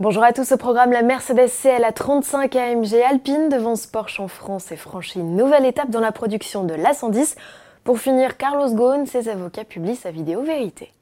Bonjour à tous, au programme la Mercedes CL 35 AMG Alpine devance Porsche en France et franchit une nouvelle étape dans la production de l'A110. Pour finir, Carlos Ghosn, ses avocats publient sa vidéo vérité.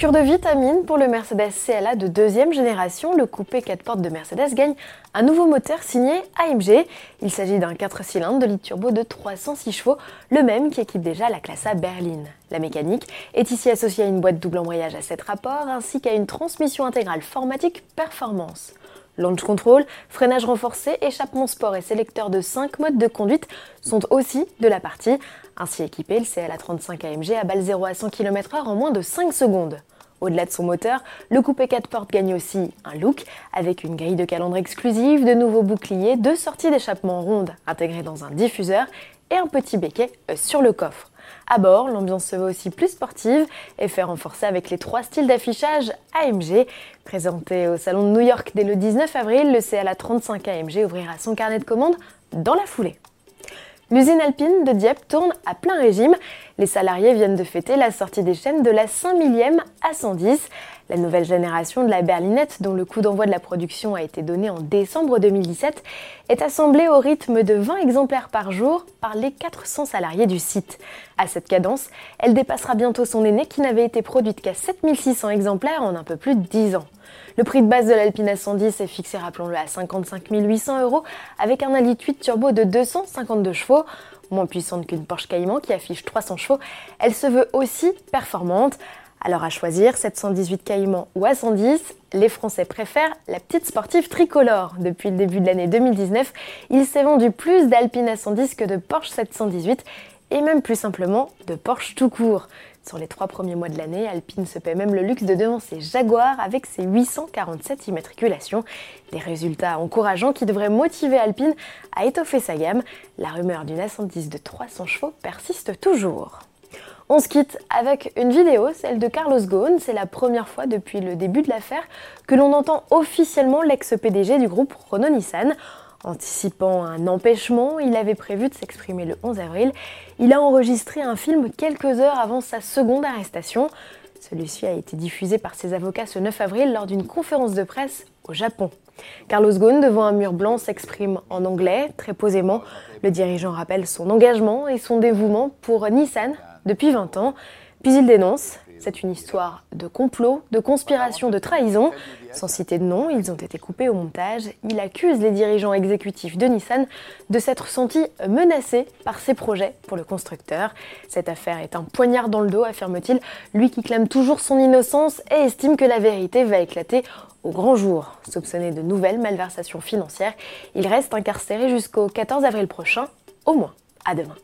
Cure de vitamine pour le Mercedes CLA de deuxième génération, le coupé 4 portes de Mercedes gagne un nouveau moteur signé AMG. Il s'agit d'un 4 cylindres de litre turbo de 306 chevaux, le même qui équipe déjà la classe A berline. La mécanique est ici associée à une boîte double embrayage à 7 rapports ainsi qu'à une transmission intégrale formatique performance. Launch control, freinage renforcé, échappement sport et sélecteur de 5 modes de conduite sont aussi de la partie. Ainsi équipé, le CLA 35 AMG a balle 0 à 100 km/h en moins de 5 secondes. Au-delà de son moteur, le coupé 4 portes gagne aussi un look avec une grille de calandre exclusive, de nouveaux boucliers, deux sorties d'échappement rondes intégrées dans un diffuseur et un petit béquet sur le coffre. À bord, l'ambiance se veut aussi plus sportive et fait renforcer avec les trois styles d'affichage AMG. Présenté au Salon de New York dès le 19 avril, le CLA 35 AMG ouvrira son carnet de commandes dans la foulée. L'usine alpine de Dieppe tourne à plein régime. Les salariés viennent de fêter la sortie des chaînes de la 5 millième à 110. La nouvelle génération de la berlinette, dont le coup d'envoi de la production a été donné en décembre 2017, est assemblée au rythme de 20 exemplaires par jour par les 400 salariés du site. À cette cadence, elle dépassera bientôt son aîné qui n'avait été produite qu'à 7600 exemplaires en un peu plus de 10 ans. Le prix de base de l'Alpine A110 est fixé, rappelons-le, à 55 800 euros avec un 8 turbo de 252 chevaux. Moins puissante qu'une Porsche Cayman qui affiche 300 chevaux, elle se veut aussi performante. Alors à choisir 718 Cayman ou A110, les Français préfèrent la petite sportive tricolore. Depuis le début de l'année 2019, il s'est vendu plus d'Alpine A110 que de Porsche 718 et même plus simplement de Porsche tout court. Sur les trois premiers mois de l'année, Alpine se paie même le luxe de devancer Jaguar avec ses 847 immatriculations. Des résultats encourageants qui devraient motiver Alpine à étoffer sa gamme. La rumeur d'une A110 de 300 chevaux persiste toujours. On se quitte avec une vidéo, celle de Carlos Ghosn. C'est la première fois depuis le début de l'affaire que l'on entend officiellement l'ex-PDG du groupe Renault-Nissan. Anticipant un empêchement, il avait prévu de s'exprimer le 11 avril. Il a enregistré un film quelques heures avant sa seconde arrestation. Celui-ci a été diffusé par ses avocats ce 9 avril lors d'une conférence de presse au Japon. Carlos Ghosn, devant un mur blanc, s'exprime en anglais, très posément. Le dirigeant rappelle son engagement et son dévouement pour Nissan depuis 20 ans. Puis il dénonce c'est une histoire de complot, de conspiration, de trahison. Sans citer de nom, ils ont été coupés au montage. Il accuse les dirigeants exécutifs de Nissan de s'être sentis menacés par ses projets pour le constructeur. Cette affaire est un poignard dans le dos, affirme-t-il, lui qui clame toujours son innocence et estime que la vérité va éclater au grand jour. Soupçonné de nouvelles malversations financières, il reste incarcéré jusqu'au 14 avril prochain, au moins. À demain.